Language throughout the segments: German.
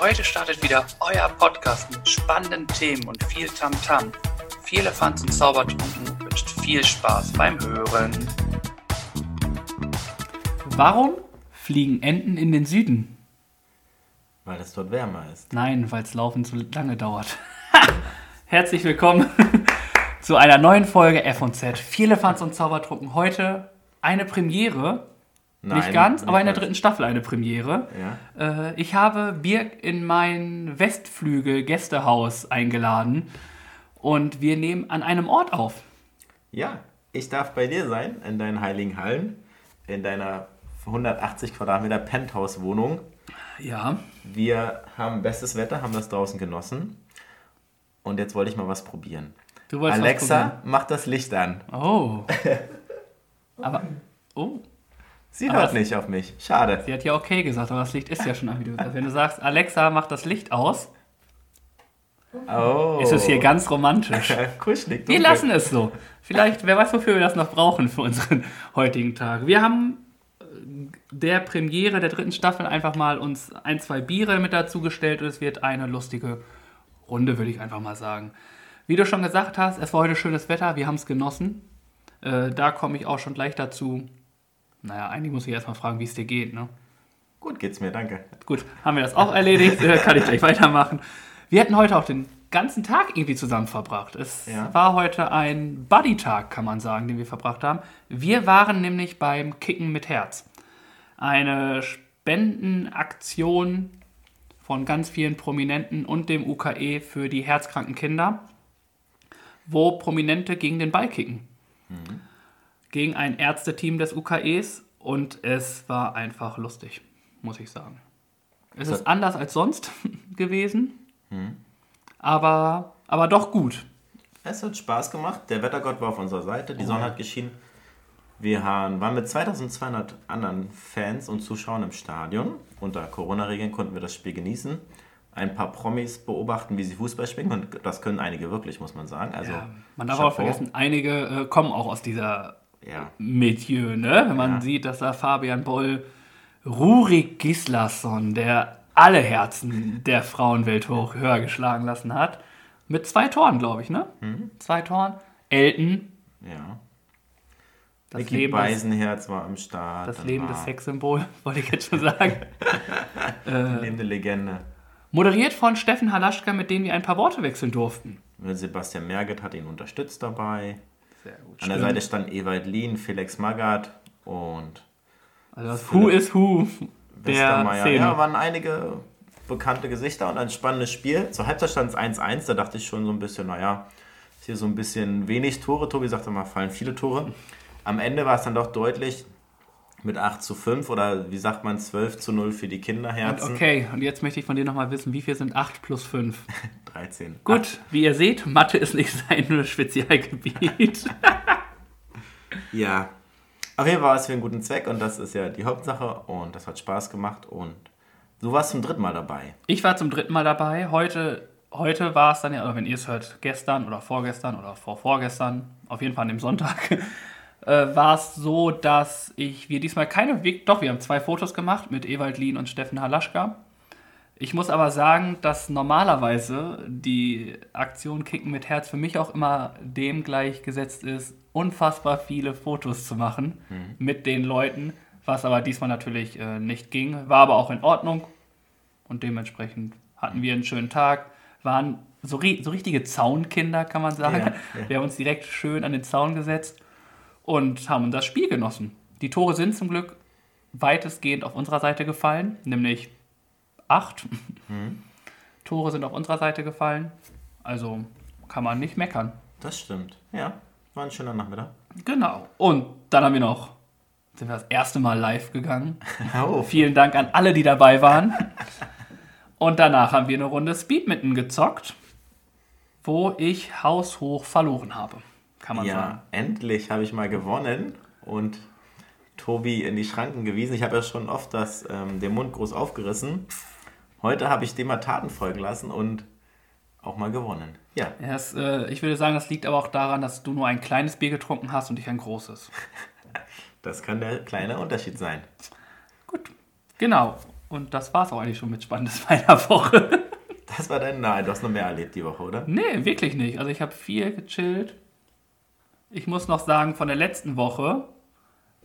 Heute startet wieder euer Podcast mit spannenden Themen und viel Tamtam. -Tam. Viel Elefants und Zaubertrunken wünscht viel Spaß beim Hören. Warum fliegen Enten in den Süden? Weil es dort wärmer ist. Nein, weil es Laufen zu lange dauert. Herzlich willkommen zu einer neuen Folge F&Z. Viele Fans und Zaubertrunken. Heute eine Premiere. Nein, nicht ganz, nicht aber in der dritten Staffel eine Premiere. Ja. Äh, ich habe Birg in mein Westflügel Gästehaus eingeladen und wir nehmen an einem Ort auf. Ja, ich darf bei dir sein, in deinen heiligen Hallen, in deiner 180 Quadratmeter Penthouse-Wohnung. Ja. Wir haben bestes Wetter, haben das draußen genossen. Und jetzt wollte ich mal was probieren. Du Alexa, was mach das Licht an. Oh. aber, oh. Sie hört nicht auf mich. Schade. Sie hat ja okay gesagt, aber das Licht ist ja schon an, wie du sagst. Wenn du sagst, Alexa, mach das Licht aus, oh. ist es hier ganz romantisch. Kuschelig. Wir lassen es so. Vielleicht, wer weiß, wofür wir das noch brauchen für unseren heutigen Tag. Wir haben äh, der Premiere der dritten Staffel einfach mal uns ein, zwei Biere mit dazu gestellt und es wird eine lustige Runde, würde ich einfach mal sagen. Wie du schon gesagt hast, es war heute schönes Wetter, wir haben es genossen. Äh, da komme ich auch schon gleich dazu, naja, eigentlich muss ich erstmal fragen, wie es dir geht, ne? Gut geht's mir, danke. Gut, haben wir das auch erledigt, äh, kann ich gleich weitermachen. Wir hatten heute auch den ganzen Tag irgendwie zusammen verbracht. Es ja. war heute ein Buddy-Tag, kann man sagen, den wir verbracht haben. Wir waren nämlich beim Kicken mit Herz. Eine Spendenaktion von ganz vielen Prominenten und dem UKE für die herzkranken Kinder, wo Prominente gegen den Ball kicken. Mhm gegen ein Ärzteteam des UKEs und es war einfach lustig, muss ich sagen. Es ist anders als sonst gewesen, hm. aber, aber doch gut. Es hat Spaß gemacht. Der Wettergott war auf unserer Seite, die oh. Sonne hat geschienen. Wir waren mit 2200 anderen Fans und Zuschauern im Stadion. Unter Corona-Regeln konnten wir das Spiel genießen. Ein paar Promis beobachten, wie sie Fußball spielen. Und das können einige wirklich, muss man sagen. Also, ja, man darf Chapeau. auch vergessen, einige äh, kommen auch aus dieser ja. Milieu, ne? Wenn man ja. sieht, dass da Fabian Boll Rurik Gislason, der alle Herzen der Frauenwelt hoch höher geschlagen lassen hat, mit zwei Toren, glaube ich, ne? Mhm. Zwei Toren. Elton. Ja. Das Vicky Leben Beisenherz war am Start. Das Leben des Sexsymbol, wollte ich jetzt schon sagen. äh, lebende Legende. Moderiert von Steffen Halaschka, mit dem wir ein paar Worte wechseln durften. Sebastian Merget hat ihn unterstützt dabei. Sehr gut. An der Seite stand Ewald Lien, Felix Magath und. Also das Who is Who der Szene. Ja, waren einige bekannte Gesichter und ein spannendes Spiel. Zur Halbzeit stand es 1-1, da dachte ich schon so ein bisschen, naja, ist hier so ein bisschen wenig Tore. Tobi sagte mal, fallen viele Tore. Am Ende war es dann doch deutlich mit 8 zu 5 oder wie sagt man 12 zu 0 für die Kinderherzen. Und okay, und jetzt möchte ich von dir nochmal wissen, wie viel sind 8 plus 5? 13. Gut, 8. wie ihr seht, Mathe ist nicht sein Spezialgebiet. ja, auf jeden Fall war es für einen guten Zweck und das ist ja die Hauptsache und das hat Spaß gemacht und du warst zum dritten Mal dabei. Ich war zum dritten Mal dabei. Heute, heute war es dann ja, oder wenn ihr es hört, gestern oder vorgestern oder vorvorgestern, auf jeden Fall an dem Sonntag, äh, war es so, dass ich, wir diesmal keine, doch, wir haben zwei Fotos gemacht mit Ewald Lien und Steffen Halaschka. Ich muss aber sagen, dass normalerweise die Aktion Kicken mit Herz für mich auch immer dem gleichgesetzt ist, unfassbar viele Fotos zu machen mhm. mit den Leuten, was aber diesmal natürlich äh, nicht ging. War aber auch in Ordnung und dementsprechend hatten wir einen schönen Tag, waren so, so richtige Zaunkinder, kann man sagen. Ja, ja. Wir haben uns direkt schön an den Zaun gesetzt und haben das Spiel genossen. Die Tore sind zum Glück weitestgehend auf unserer Seite gefallen, nämlich acht mhm. Tore sind auf unserer Seite gefallen. Also kann man nicht meckern. Das stimmt. Ja, war ein schöner Nachmittag. Genau. Und dann haben wir noch, sind wir das erste Mal live gegangen. Oh. Vielen Dank an alle, die dabei waren. Und danach haben wir eine Runde Speedmitten gezockt, wo ich haushoch verloren habe kann man ja, sagen. endlich habe ich mal gewonnen und Tobi in die Schranken gewiesen. Ich habe ja schon oft das, ähm, den Mund groß aufgerissen. Heute habe ich dem mal Taten folgen lassen und auch mal gewonnen. Ja. Das, äh, ich würde sagen, das liegt aber auch daran, dass du nur ein kleines Bier getrunken hast und ich ein großes. das kann der kleine Unterschied sein. Gut. Genau. Und das war es auch eigentlich schon mit Spannendes meiner Woche. Das war dein. Nein, du hast noch mehr erlebt die Woche, oder? Nee, wirklich nicht. Also ich habe viel gechillt. Ich muss noch sagen, von der letzten Woche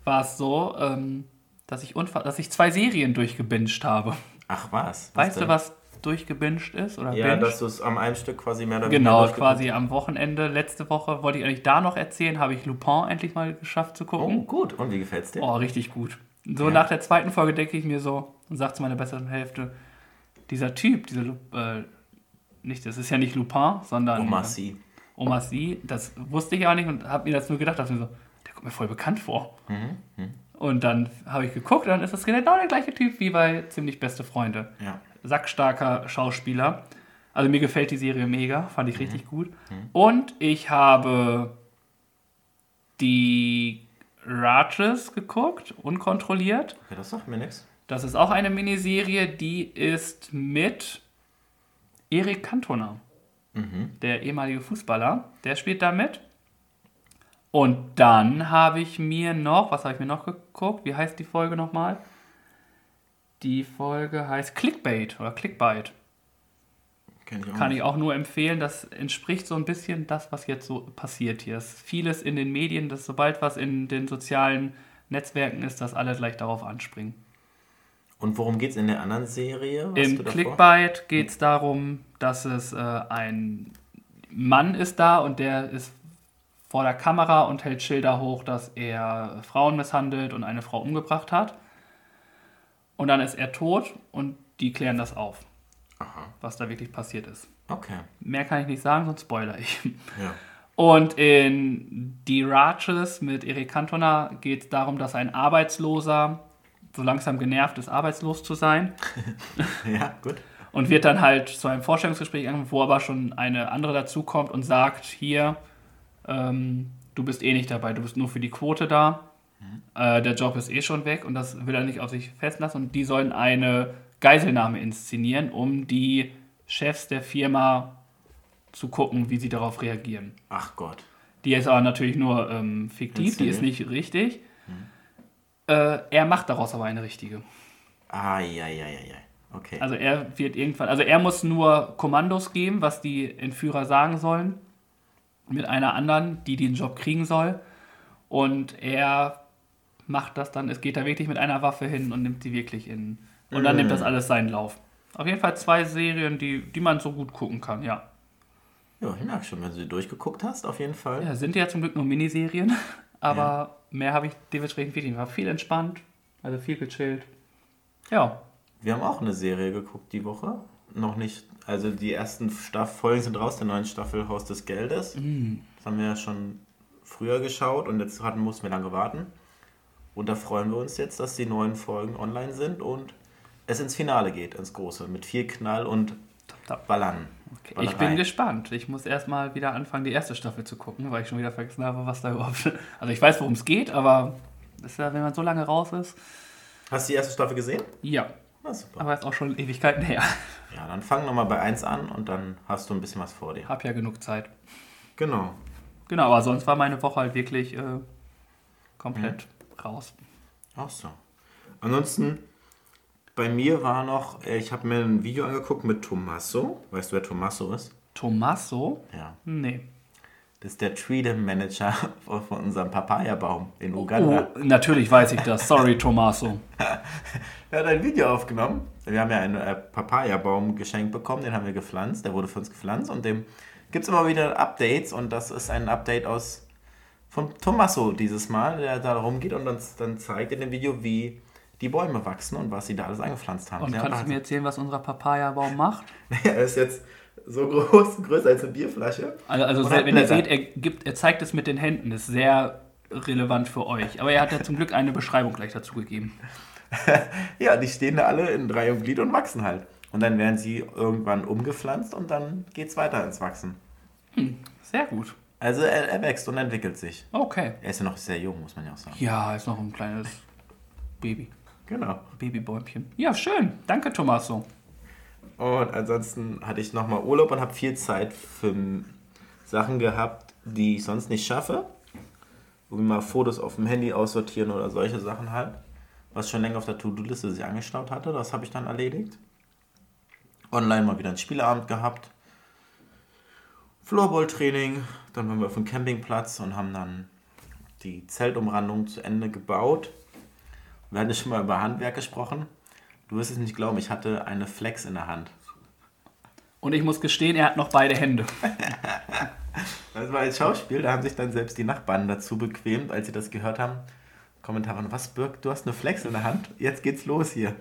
war es so, ähm, dass, ich dass ich zwei Serien durchgebinged habe. Ach was? was weißt denn? du, was durchgebinged ist? Oder ja, dass du es am einem Stück quasi mehr oder weniger Genau, quasi am Wochenende. Letzte Woche wollte ich eigentlich da noch erzählen, habe ich Lupin endlich mal geschafft zu gucken. Oh, gut. Und wie gefällt es dir? Oh, richtig gut. So ja. nach der zweiten Folge denke ich mir so und sage zu meiner besseren Hälfte, dieser Typ, dieser äh, nicht, das ist ja nicht Lupin, sondern Omar Sy. Omar Sy, das wusste ich auch nicht und habe mir das nur gedacht, dass mir so, der kommt mir voll bekannt vor. Mhm. Mhm. Und dann habe ich geguckt und dann ist das genau der gleiche Typ wie bei Ziemlich Beste Freunde. Ja. Sackstarker Schauspieler. Also mir gefällt die Serie mega, fand ich mhm. richtig gut. Mhm. Und ich habe die Rages geguckt, unkontrolliert. Okay, das sagt mir nichts. Das ist auch eine Miniserie, die ist mit Erik Cantona, mhm. der ehemalige Fußballer. Der spielt da mit. Und dann habe ich mir noch, was habe ich mir noch geguckt? Wie heißt die Folge nochmal? Die Folge heißt Clickbait oder Clickbait. Ich Kann ich auch nur empfehlen. Das entspricht so ein bisschen das, was jetzt so passiert hier. Es ist vieles in den Medien, dass sobald was in den sozialen Netzwerken ist, dass alle gleich darauf anspringen. Und worum geht es in der anderen Serie? Im Clickbait geht es darum, dass es äh, ein Mann ist da und der ist vor der Kamera und hält Schilder hoch, dass er Frauen misshandelt und eine Frau umgebracht hat. Und dann ist er tot und die klären das auf, Aha. was da wirklich passiert ist. Okay. Mehr kann ich nicht sagen, sonst spoiler ich. Ja. Und in Die Raches mit Erik Cantona geht es darum, dass ein Arbeitsloser so langsam genervt ist, arbeitslos zu sein. ja, gut. Und wird dann halt zu einem Vorstellungsgespräch angefangen, wo aber schon eine andere dazukommt und sagt, hier, ähm, du bist eh nicht dabei, du bist nur für die Quote da. Äh, der Job ist eh schon weg und das will er nicht auf sich festlassen. Und die sollen eine Geiselnahme inszenieren, um die Chefs der Firma zu gucken, wie sie darauf reagieren. Ach Gott. Die ist aber natürlich nur ähm, fiktiv, die ist nicht richtig. Äh, er macht daraus aber eine richtige. Ah, ja, ja, ja, ja. Okay. Also er wird irgendwann, also er muss nur Kommandos geben, was die Entführer sagen sollen, mit einer anderen, die den Job kriegen soll. Und er macht das dann, es geht da wirklich mit einer Waffe hin und nimmt sie wirklich in. Und dann mm. nimmt das alles seinen Lauf. Auf jeden Fall zwei Serien, die, die man so gut gucken kann, ja. Ja, ich merke schon, wenn du sie durchgeguckt hast, auf jeden Fall. Ja, sind ja zum Glück nur Miniserien, aber ja mehr habe ich dementsprechend wirklich. War viel entspannt, also viel gechillt. Ja. Wir haben auch eine Serie geguckt die Woche. Noch nicht, also die ersten Staff Folgen sind raus, der neuen Staffel Haus des Geldes. Mm. Das haben wir ja schon früher geschaut und jetzt hatten, mussten wir lange warten. Und da freuen wir uns jetzt, dass die neuen Folgen online sind und es ins Finale geht, ins Große, mit viel Knall und Ballern. Okay. Ich bin gespannt. Ich muss erstmal wieder anfangen, die erste Staffel zu gucken, weil ich schon wieder vergessen habe, was da überhaupt. Also ich weiß, worum es geht, aber ist ja, wenn man so lange raus ist. Hast du die erste Staffel gesehen? Ja. Na, super. Aber ist auch schon Ewigkeiten her. Ja, dann fang nochmal bei 1 an und dann hast du ein bisschen was vor dir. Hab ja genug Zeit. Genau. Genau, aber sonst war meine Woche halt wirklich äh, komplett mhm. raus. Ach so. Ansonsten bei mir war noch, äh, ich habe mir ein Video angeguckt mit Tommaso. Weißt du, wer Tommaso ist? Tommaso? Ja. Nee. Das ist der Freedom Manager von unserem Papaya-Baum in Uganda. Oh, natürlich weiß ich das. Sorry, Tommaso. er hat ein Video aufgenommen. Wir haben ja einen äh, Papaya-Baum geschenkt bekommen, den haben wir gepflanzt. Der wurde für uns gepflanzt und dem gibt es immer wieder Updates und das ist ein Update aus von Tommaso dieses Mal, der da rumgeht und uns dann zeigt in dem Video, wie die Bäume wachsen und was sie da alles eingepflanzt haben. Und ja, kannst du mir erzählen, was unser Papaya-Baum macht? er ist jetzt so groß, größer als eine Bierflasche. Also, also wenn ihr seht, er, gibt, er zeigt es mit den Händen. Das ist sehr relevant für euch. Aber er hat ja zum Glück eine Beschreibung gleich dazu gegeben. ja, die stehen da alle in Drei und Glied und wachsen halt. Und dann werden sie irgendwann umgepflanzt und dann geht es weiter ins Wachsen. Hm, sehr gut. Also er, er, wächst und entwickelt sich. Okay. Er ist ja noch sehr jung, muss man ja auch sagen. Ja, er ist noch ein kleines Baby. Genau. Babybäumchen. Ja, schön. Danke, Tommaso. Und ansonsten hatte ich nochmal Urlaub und habe viel Zeit für Sachen gehabt, die ich sonst nicht schaffe. Irgendwie mal Fotos auf dem Handy aussortieren oder solche Sachen halt. was schon länger auf der To-Do-Liste sich angestaut hatte. Das habe ich dann erledigt. Online mal wieder einen Spieleabend gehabt. Floorball-Training. Dann waren wir auf dem Campingplatz und haben dann die Zeltumrandung zu Ende gebaut. Wir hatten schon mal über Handwerk gesprochen. Du wirst es nicht glauben, ich hatte eine Flex in der Hand. Und ich muss gestehen, er hat noch beide Hände. Das war ein Schauspiel, da haben sich dann selbst die Nachbarn dazu bequemt, als sie das gehört haben. Kommentare, was Birk, du hast eine Flex in der Hand, jetzt geht's los hier.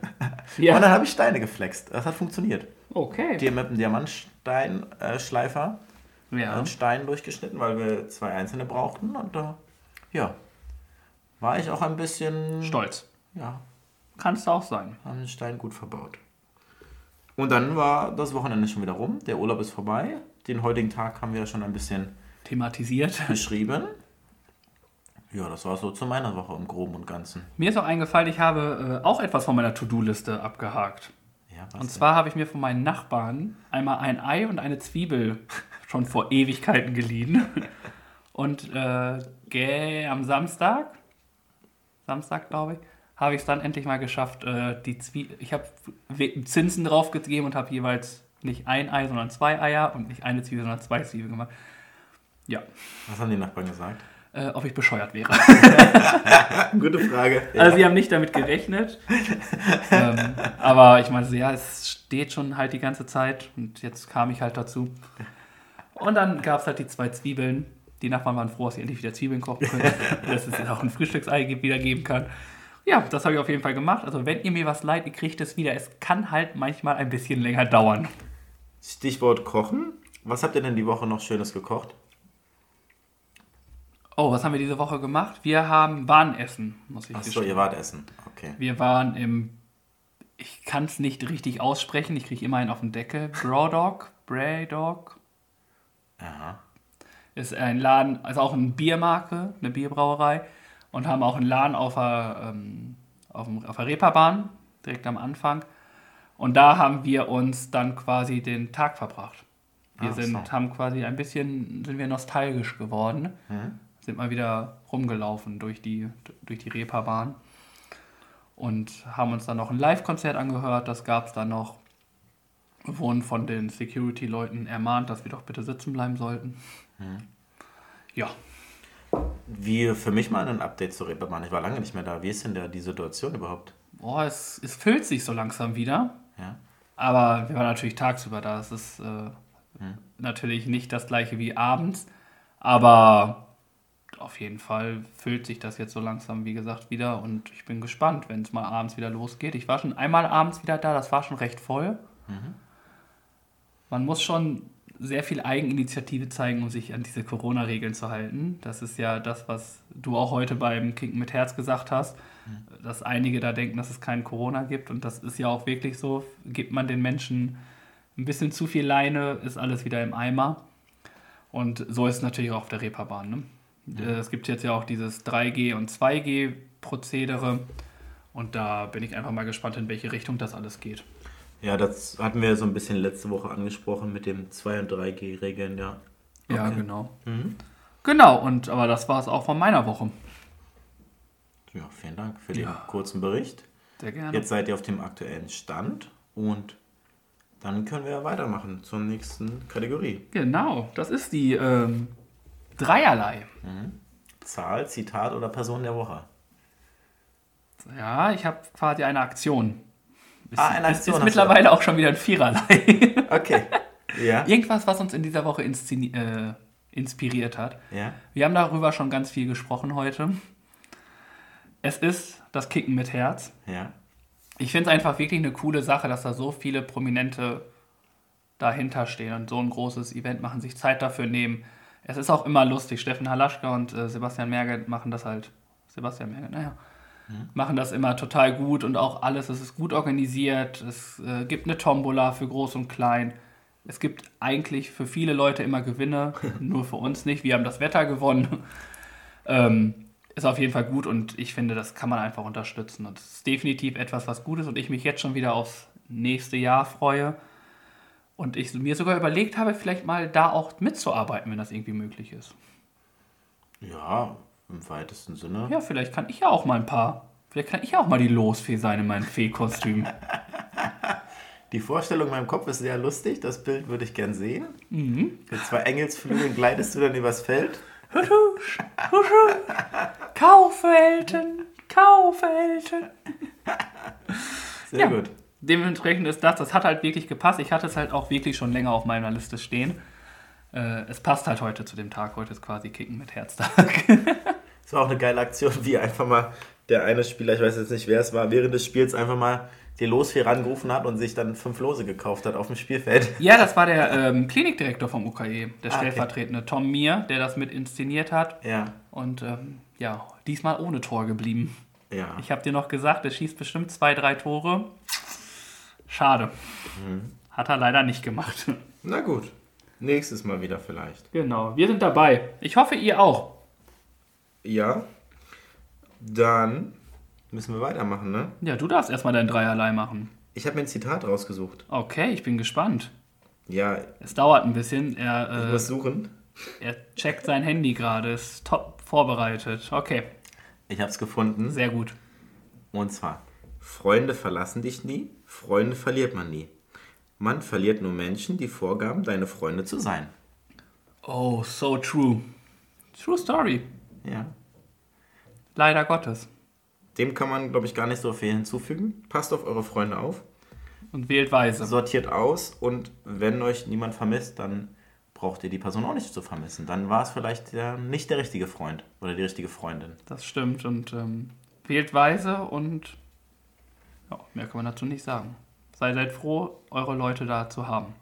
Ja. Und dann habe ich Steine geflext. Das hat funktioniert. Okay. Die haben mit einem Diamantsteinschleifer äh, ja. einen Stein durchgeschnitten, weil wir zwei einzelne brauchten. Und da, äh, ja, war ich auch ein bisschen... Stolz. Ja. Kannst du auch sein. Haben den Stein gut verbaut. Und dann war das Wochenende schon wieder rum. Der Urlaub ist vorbei. Den heutigen Tag haben wir schon ein bisschen thematisiert. Beschrieben. Ja, das war so zu meiner Woche im Groben und Ganzen. Mir ist auch eingefallen, ich habe äh, auch etwas von meiner To-Do-Liste abgehakt. Ja, was und zwar habe ich mir von meinen Nachbarn einmal ein Ei und eine Zwiebel schon vor Ewigkeiten geliehen. und äh, am Samstag, Samstag glaube ich, habe ich es dann endlich mal geschafft, äh, die Zwiebel. Ich habe Zinsen draufgegeben und habe jeweils nicht ein Ei, sondern zwei Eier und nicht eine Zwiebel, sondern zwei Zwiebeln gemacht. Ja. Was haben die Nachbarn gesagt? Äh, ob ich bescheuert wäre. Gute Frage. Ja. Also sie haben nicht damit gerechnet. ähm, aber ich meine, ja, es steht schon halt die ganze Zeit und jetzt kam ich halt dazu. Und dann gab es halt die zwei Zwiebeln. Die Nachbarn waren froh, dass sie endlich wieder Zwiebeln kochen können, dass es jetzt auch ein Frühstücksei wieder geben kann. Ja, das habe ich auf jeden Fall gemacht. Also wenn ihr mir was leid, ihr kriegt es wieder. Es kann halt manchmal ein bisschen länger dauern. Stichwort Kochen. Was habt ihr denn die Woche noch Schönes gekocht? Oh, was haben wir diese Woche gemacht? Wir haben waren essen, muss ich Achso, ihr wart essen. Okay. Wir waren im ich kann es nicht richtig aussprechen, ich kriege immer einen auf den Deckel. Brodog, Braydog. Aha. Ist ein Laden, also auch eine Biermarke, eine Bierbrauerei und haben auch einen Laden auf der, ähm, auf, dem, auf der Reeperbahn, direkt am Anfang. Und da haben wir uns dann quasi den Tag verbracht. Wir Ach sind, so. haben quasi ein bisschen, sind wir nostalgisch geworden. Mhm. Sind mal wieder rumgelaufen durch die, durch die Reeperbahn. Und haben uns dann noch ein Live-Konzert angehört. Das gab es dann noch. Wir wurden von den Security-Leuten ermahnt, dass wir doch bitte sitzen bleiben sollten. Mhm. Ja, wie für mich mal ein Update zur Reeperbahn. Ich war lange nicht mehr da. Wie ist denn da die Situation überhaupt? Boah, es, es füllt sich so langsam wieder. Ja. Aber wir waren natürlich tagsüber da. Es ist äh, hm. natürlich nicht das gleiche wie abends. Aber auf jeden Fall füllt sich das jetzt so langsam, wie gesagt, wieder. Und ich bin gespannt, wenn es mal abends wieder losgeht. Ich war schon einmal abends wieder da. Das war schon recht voll. Mhm. Man muss schon sehr viel Eigeninitiative zeigen, um sich an diese Corona-Regeln zu halten. Das ist ja das, was du auch heute beim Kinken mit Herz gesagt hast, mhm. dass einige da denken, dass es kein Corona gibt. Und das ist ja auch wirklich so. Gibt man den Menschen ein bisschen zu viel Leine, ist alles wieder im Eimer. Und so ist es natürlich auch auf der Reeperbahn. Ne? Mhm. Es gibt jetzt ja auch dieses 3G- und 2G-Prozedere. Und da bin ich einfach mal gespannt, in welche Richtung das alles geht. Ja, das hatten wir so ein bisschen letzte Woche angesprochen mit dem 2- und 3G-Regeln, ja. Okay. Ja, genau. Mhm. Genau, und aber das war es auch von meiner Woche. Ja, vielen Dank für den ja. kurzen Bericht. Sehr gerne. Jetzt seid ihr auf dem aktuellen Stand und dann können wir weitermachen zur nächsten Kategorie. Genau, das ist die ähm, Dreierlei. Mhm. Zahl, Zitat oder Person der Woche. Ja, ich habe quasi eine Aktion. Ist, ah, eine Aktion. Ist, ist mittlerweile auch schon wieder ein Viererlei. Okay. Ja. Irgendwas, was uns in dieser Woche äh, inspiriert hat. Ja. Wir haben darüber schon ganz viel gesprochen heute. Es ist das Kicken mit Herz. Ja. Ich finde es einfach wirklich eine coole Sache, dass da so viele Prominente dahinter stehen und so ein großes Event machen, sich Zeit dafür nehmen. Es ist auch immer lustig. Steffen Halaschka und äh, Sebastian Merget machen das halt. Sebastian Merget, naja. Machen das immer total gut und auch alles, es ist gut organisiert. Es äh, gibt eine Tombola für Groß und Klein. Es gibt eigentlich für viele Leute immer Gewinne, nur für uns nicht. Wir haben das Wetter gewonnen. ähm, ist auf jeden Fall gut und ich finde, das kann man einfach unterstützen. Und es ist definitiv etwas, was gut ist und ich mich jetzt schon wieder aufs nächste Jahr freue. Und ich mir sogar überlegt habe, vielleicht mal da auch mitzuarbeiten, wenn das irgendwie möglich ist. Ja, im weitesten Sinne. Ja, vielleicht kann ich ja auch mal ein paar Vielleicht kann ich auch mal die Losfee sein in meinem Fee-Kostüm. Die Vorstellung in meinem Kopf ist sehr lustig. Das Bild würde ich gern sehen. Mit zwei Engelsflügeln gleitest du dann übers Feld. Kaufwelten, Kaufwelten. Sehr Ja. gut. Dementsprechend ist das, das hat halt wirklich gepasst. Ich hatte es halt auch wirklich schon länger auf meiner Liste stehen. Äh, es passt halt heute zu dem Tag. Heute ist quasi Kicken mit Herztag. Das war auch eine geile Aktion, wie einfach mal der eine Spieler, ich weiß jetzt nicht wer es war, während des Spiels einfach mal die Losfee rangerufen hat und sich dann fünf Lose gekauft hat auf dem Spielfeld. ja, das war der ähm, Klinikdirektor vom UKE, der Ah, okay. stellvertretende Tom Mir, der das mit inszeniert hat. Ja. Und ähm, ja, diesmal ohne Tor geblieben. Ja. Ich habe dir noch gesagt, er schießt bestimmt zwei, drei Tore. Schade. Mhm. Hat er leider nicht gemacht. Na gut. Nächstes Mal wieder vielleicht. Genau, wir sind dabei. Ich hoffe, ihr auch. Ja. Dann müssen wir weitermachen, ne? Ja, du darfst erstmal dein Dreierlei machen. Ich habe mir ein Zitat rausgesucht. Okay, ich bin gespannt. Ja, Es dauert ein bisschen. ich Er, muss äh, suchen. er checkt sein Handy gerade. Ist top vorbereitet. Okay, Ich habe es gefunden. sehr gut. Und zwar, Freunde verlassen dich nie, Freunde verliert man nie. Man verliert nur Menschen, die vorgaben, deine Freunde zu sein. Oh, so true. True Story. Ja. Leider Gottes. Dem kann man, glaube ich, gar nicht so viel hinzufügen. Passt auf eure Freunde auf, Und wählt weise. sortiert aus und wenn euch niemand vermisst, dann braucht ihr die Person auch nicht zu vermissen. Dann war es vielleicht der, nicht der richtige Freund oder die richtige Freundin. Das stimmt. Und ähm, wählt weise und ja, mehr kann man dazu nicht sagen. Sei seid froh, eure Leute da zu haben.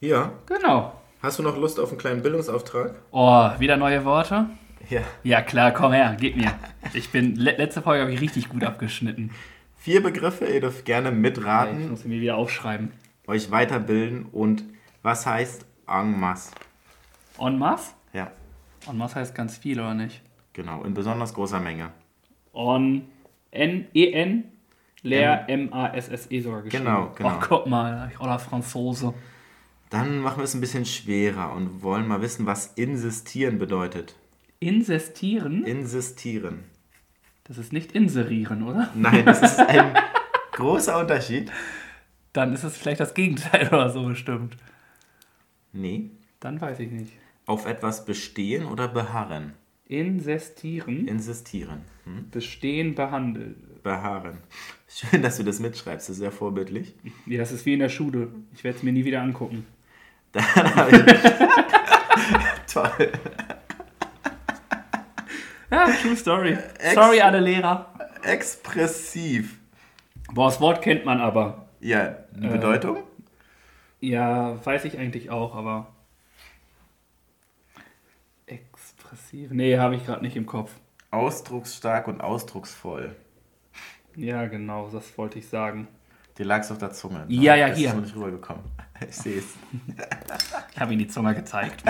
Ja, Genau. Hast du noch Lust auf einen kleinen Bildungsauftrag? Oh, wieder neue Worte? Ja. Ja, klar, komm her, gib mir. Ich bin, le letzte Folge habe ich richtig gut abgeschnitten. Vier Begriffe, ihr dürft gerne Ich mitraten, muss sie mir wieder aufschreiben. euch weiterbilden und was heißt en masse? En masse? Ja, En masse heißt ganz viel, oder nicht? genau, in besonders großer Menge. En, N, E-N, leer M-A-S-S-E sogar geschrieben. Genau, genau. Oh, guck mal, ich oder Franzose. Dann machen wir es ein bisschen schwerer und wollen mal wissen, was insistieren bedeutet. Insistieren? Insistieren. Das ist nicht inserieren, oder? Nein, das ist ein großer Unterschied. Dann ist es vielleicht das Gegenteil oder so bestimmt. Nee. Dann weiß ich nicht. Auf etwas bestehen oder beharren. Insistieren, Insistieren. Hm? bestehen, behandeln. Beharren. Schön, dass du das mitschreibst, das ist sehr vorbildlich. Ja, das ist wie in der Schule. Ich werde es mir nie wieder angucken. Dann habe ich. Toll. Ja, true story. Sorry, alle Lehrer. Expressiv. Boah, das Wort kennt man aber. Ja, die Bedeutung? Ja, weiß ich eigentlich auch, aber. Expressiv. Nee, habe ich gerade nicht im Kopf. Ausdrucksstark und ausdrucksvoll. Ja, genau, das wollte ich sagen. Dir lag's auf der Zunge. ne? Ja, ja, Das hier. Ist noch nicht rübergekommen. Ich sehe es. Ich habe ihm die Zunge gezeigt.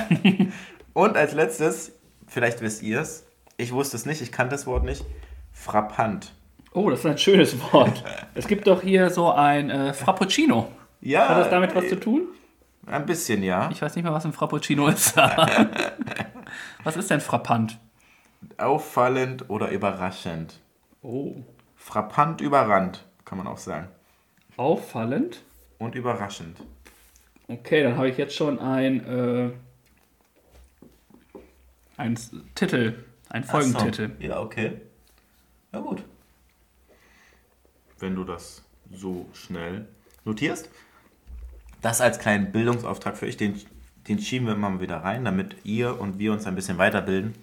Und als letztes, vielleicht wisst ihr es, ich wusste es nicht, ich kannte das Wort nicht, frappant. Oh, das ist ein schönes Wort. Es gibt doch hier so ein äh, Frappuccino. Ja, Hat das damit was zu tun? ein bisschen, ja. Ich weiß nicht mehr, was ein Frappuccino ist. was ist denn frappant? Auffallend oder überraschend. Oh. Frappant überrannt, kann man auch sagen. Auffallend? Und überraschend. Okay, dann habe ich jetzt schon ein, äh, ein Titel, ein Folgentitel. So. Ja, okay. Ja, gut. Wenn du das so schnell notierst. Das als kleinen Bildungsauftrag für euch, den, den schieben wir immer mal wieder rein, damit ihr und wir uns ein bisschen weiterbilden.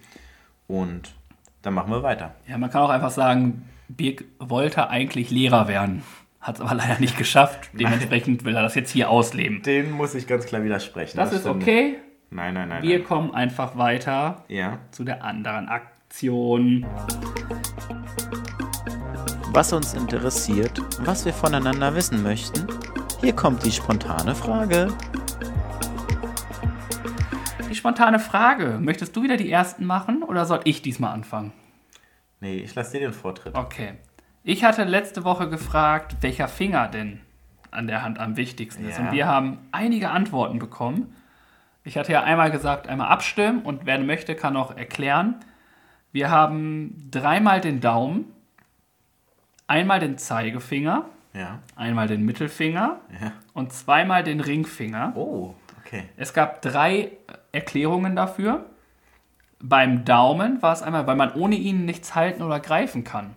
Und dann machen wir weiter. Ja, man kann auch einfach sagen, Birk wollte eigentlich Lehrer werden, hat es aber leider nicht geschafft. Dementsprechend will er das jetzt hier ausleben. Den muss ich ganz klar widersprechen. Das ist stimmt okay. Nein, nein, nein. Wir nein. kommen einfach weiter Ja. zu der anderen Aktion. was uns interessiert, was wir voneinander wissen möchten. Hier kommt die spontane Frage. Die spontane Frage. Möchtest du wieder die ersten machen oder soll ich diesmal anfangen? Nee, ich lasse dir den Vortritt. Okay. Ich hatte letzte Woche gefragt, welcher Finger denn an der Hand am wichtigsten ist. Ja. Und wir haben einige Antworten bekommen. Ich hatte ja einmal gesagt, einmal abstimmen und wer möchte, kann auch erklären. Wir haben dreimal den Daumen, einmal den Zeigefinger, Ja. einmal den Mittelfinger Ja. und zweimal den Ringfinger. Oh, okay. Es gab drei Erklärungen dafür. Beim Daumen war es einmal, weil man ohne ihn nichts halten oder greifen kann.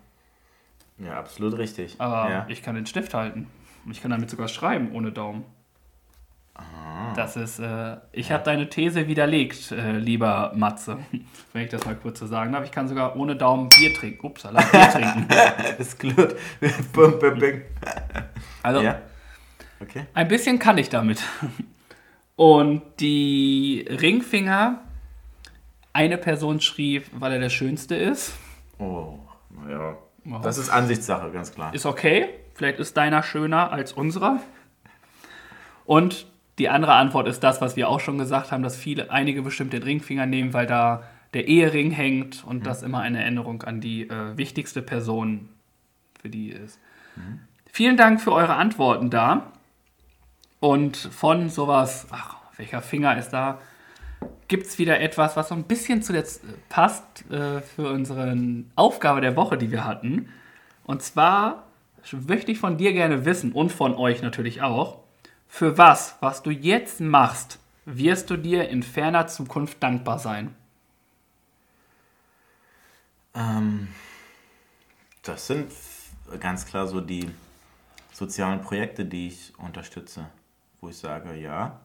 Ja, absolut richtig. Aber ja. ich kann den Stift halten. Und ich kann damit sogar schreiben ohne Daumen. Ah. Das ist, äh, ich habe deine These widerlegt, äh, lieber Matze. Wenn ich das mal kurz so sagen darf. Ich kann sogar ohne Daumen Bier trinken. Upsala, Bier trinken. ist gut. bum, bum, bum. Also, Ja. Okay. ein bisschen kann ich damit. Und die Ringfinger, eine Person schrieb, weil er der Schönste ist. Oh, naja. Wow. Das ist Ansichtssache, ganz klar. Ist okay. Vielleicht ist deiner schöner als unserer. Und die andere Antwort ist das, was wir auch schon gesagt haben, dass viele, einige bestimmt den Ringfinger nehmen, weil da der Ehering hängt und das immer eine Erinnerung an die äh, wichtigste Person für die ist. Vielen Dank für eure Antworten da. Und von sowas, ach, welcher Finger ist da, gibt es wieder etwas, was so ein bisschen zuletzt passt äh, für unsere Aufgabe der Woche, die wir hatten. Und zwar möchte ich von dir gerne wissen und von euch natürlich auch, für was, was du jetzt machst, wirst du dir in ferner Zukunft dankbar sein? Ähm, das sind ganz klar so die sozialen Projekte, die ich unterstütze, wo ich sage, ja,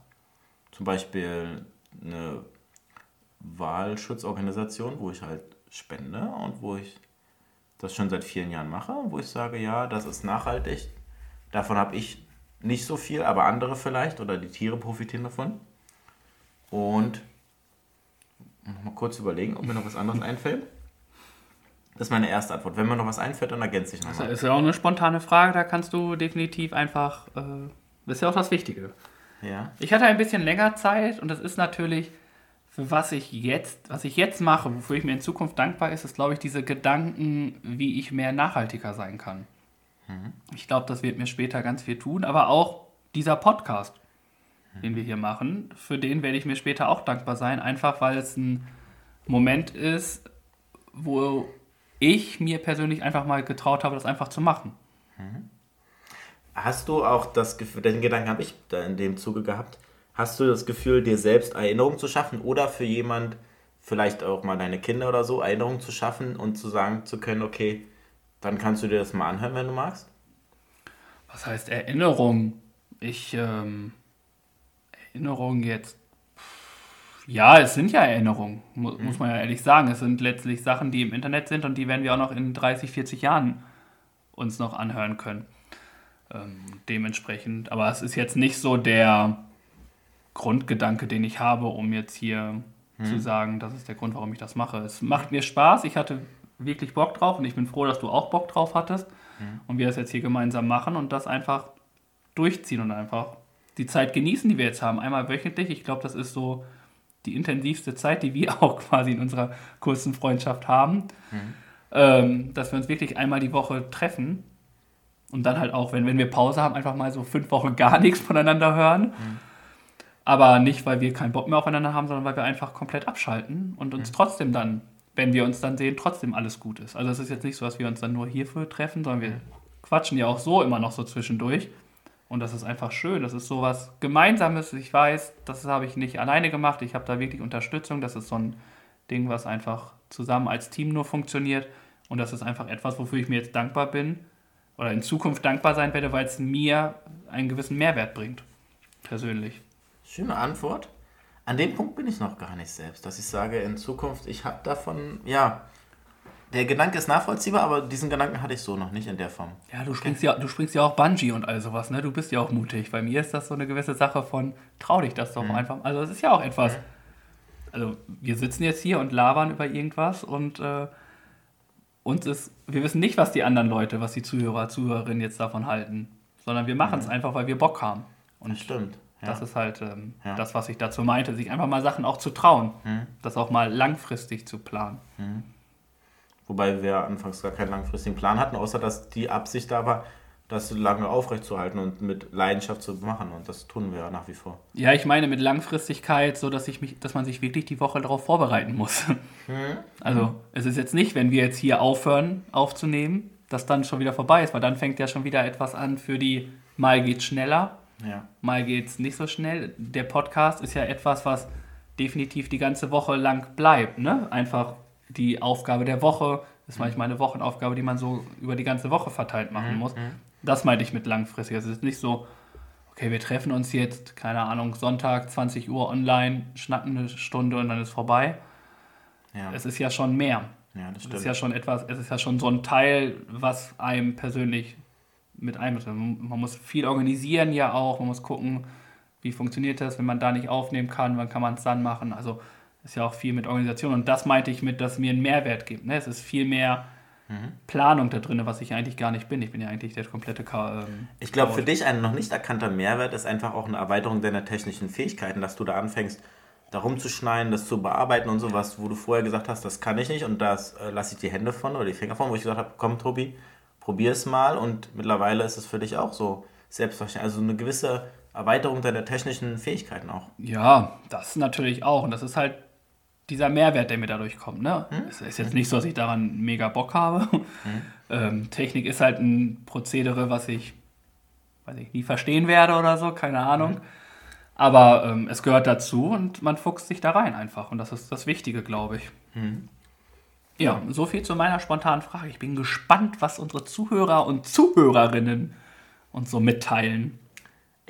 zum Beispiel eine Wahlschutzorganisation, wo ich halt spende und wo ich das schon seit vielen Jahren mache, wo ich sage, ja, das ist nachhaltig. Davon habe ich nicht so viel, aber andere vielleicht oder die Tiere profitieren davon. Und mal kurz überlegen, ob mir noch was anderes einfällt. Das ist meine erste Antwort. Wenn mir noch was einfällt, dann ergänze ich Das nochmal. ist ja auch eine spontane Frage, da kannst du definitiv einfach, äh, das ist ja auch das Wichtige. Ja. Ich hatte ein bisschen länger Zeit und das ist natürlich, für was ich jetzt, was ich jetzt mache, wofür ich mir in Zukunft dankbar ist, ist, glaube ich, diese Gedanken, wie ich mehr nachhaltiger sein kann. Ich glaube, das wird mir später ganz viel tun, aber auch dieser Podcast, den wir hier machen, für den werde ich mir später auch dankbar sein, einfach weil es ein Moment ist, wo ich mir persönlich einfach mal getraut habe, das einfach zu machen. Hast du auch das Gefühl, den Gedanken habe ich da in dem Zuge gehabt, hast du das Gefühl, dir selbst Erinnerungen zu schaffen oder für jemand, vielleicht auch mal deine Kinder oder so, Erinnerungen zu schaffen und zu sagen zu können, okay, dann kannst du dir das mal anhören, wenn du magst? Was heißt Erinnerung? Ich, ähm, Erinnerung jetzt. Ja, es sind ja Erinnerungen, mu muss man ja ehrlich sagen. Es sind letztlich Sachen, die im Internet sind und die werden wir auch noch in 30, 40 Jahren uns noch anhören können. Ähm, dementsprechend, aber es ist jetzt nicht so der Grundgedanke, den ich habe, um jetzt hier zu sagen, das ist der Grund, warum ich das mache. Es macht mir Spaß, ich hatte wirklich Bock drauf und ich bin froh, dass du auch Bock drauf hattest und wir das jetzt hier gemeinsam machen und das einfach durchziehen und einfach die Zeit genießen, die wir jetzt haben. Einmal wöchentlich. Ich glaube, das ist so die intensivste Zeit, die wir auch quasi in unserer kurzen Freundschaft haben. Ähm, dass wir uns wirklich einmal die Woche treffen und dann halt auch, wenn, wenn wir Pause haben, einfach mal so fünf Wochen gar nichts voneinander hören. Aber nicht, weil wir keinen Bock mehr aufeinander haben, sondern weil wir einfach komplett abschalten und uns trotzdem dann, wenn wir uns dann sehen, trotzdem alles gut ist. Also es ist jetzt nicht so, dass wir uns dann nur hierfür treffen, sondern wir quatschen ja auch so immer noch so zwischendurch. Und das ist einfach schön. Das ist so was Gemeinsames. Ich weiß, das habe ich nicht alleine gemacht. Ich habe da wirklich Unterstützung. Das ist so ein Ding, was einfach zusammen als Team nur funktioniert. Und das ist einfach etwas, wofür ich mir jetzt dankbar bin oder in Zukunft dankbar sein werde, weil es mir einen gewissen Mehrwert bringt. Persönlich. Schöne Antwort. An dem Punkt bin ich noch gar nicht selbst, dass ich sage, in Zukunft, ich habe davon, ja, der Gedanke ist nachvollziehbar, aber diesen Gedanken hatte ich so noch nicht in der Form. Ja, du springst ja, du springst ja auch Bungee und all sowas, ne? Du bist ja auch mutig. Bei mir ist das so eine gewisse Sache von, trau dich das doch einfach. Also es ist ja auch etwas. Also wir sitzen jetzt hier und labern über irgendwas und äh, uns ist, wir wissen nicht, was die anderen Leute, was die Zuhörer, Zuhörerinnen jetzt davon halten, sondern wir machen es einfach, weil wir Bock haben. Und Das stimmt. Ja. das ist halt ähm, Ja. das, was ich dazu meinte, sich einfach mal Sachen auch zu trauen, Mhm. das auch mal langfristig zu planen. Wobei wir anfangs gar keinen langfristigen Plan hatten, außer dass die Absicht da war, das lange aufrechtzuerhalten und mit Leidenschaft zu machen. Und das tun wir ja nach wie vor. Ja, ich meine mit Langfristigkeit, so dass ich mich, dass man sich wirklich die Woche darauf vorbereiten muss. Also es ist jetzt nicht, wenn wir jetzt hier aufhören aufzunehmen, dass dann schon wieder vorbei ist, weil dann fängt ja schon wieder etwas an für die mal geht's schneller, Ja. mal geht's nicht so schnell. Der Podcast ist ja etwas, was definitiv die ganze Woche lang bleibt. Ne? Einfach die Aufgabe der Woche ist manchmal eine Wochenaufgabe, die man so über die ganze Woche verteilt machen muss. Das meinte ich mit langfristig. Also es ist nicht so, okay, wir treffen uns jetzt, keine Ahnung, Sonntag, 20 Uhr online, schnacken eine Stunde und dann ist vorbei. Ja, Es ist ja schon mehr. ja das Es stimmt. ist ja schon etwas, es ist ja schon so ein Teil, was einem persönlich mit einbezieht. Man muss viel organisieren ja auch, man muss gucken, wie funktioniert das, wenn man da nicht aufnehmen kann, wann kann man es dann machen. Also ist ja auch viel mit Organisation und das meinte ich mit, dass mir einen Mehrwert gibt. Ne? Es ist viel mehr Planung da drin, was ich eigentlich gar nicht bin. Ich bin ja eigentlich der komplette Ka ähm, Ich glaube, für dich ein noch nicht erkannter Mehrwert ist einfach auch eine Erweiterung deiner technischen Fähigkeiten, dass du da anfängst, da rumzuschneiden, das zu bearbeiten und sowas, wo du vorher gesagt hast, das kann ich nicht und das äh, lasse ich die Hände von oder die Finger von, wo ich gesagt habe, komm Tobi, probier es mal und mittlerweile ist es für dich auch so selbstverständlich. Also eine gewisse Erweiterung deiner technischen Fähigkeiten auch. Ja, das natürlich auch. Und das ist halt dieser Mehrwert, der mir dadurch kommt. Ne? Es ist jetzt nicht so, dass ich daran mega Bock habe. Ähm, Technik ist halt ein Prozedere, was ich, weiß ich nie verstehen werde oder so, keine Ahnung. Aber ähm, es gehört dazu und man fuchst sich da rein einfach. Und das ist das Wichtige, glaube ich. Ja, so viel zu meiner spontanen Frage. Ich bin gespannt, was unsere Zuhörer und Zuhörerinnen uns so mitteilen.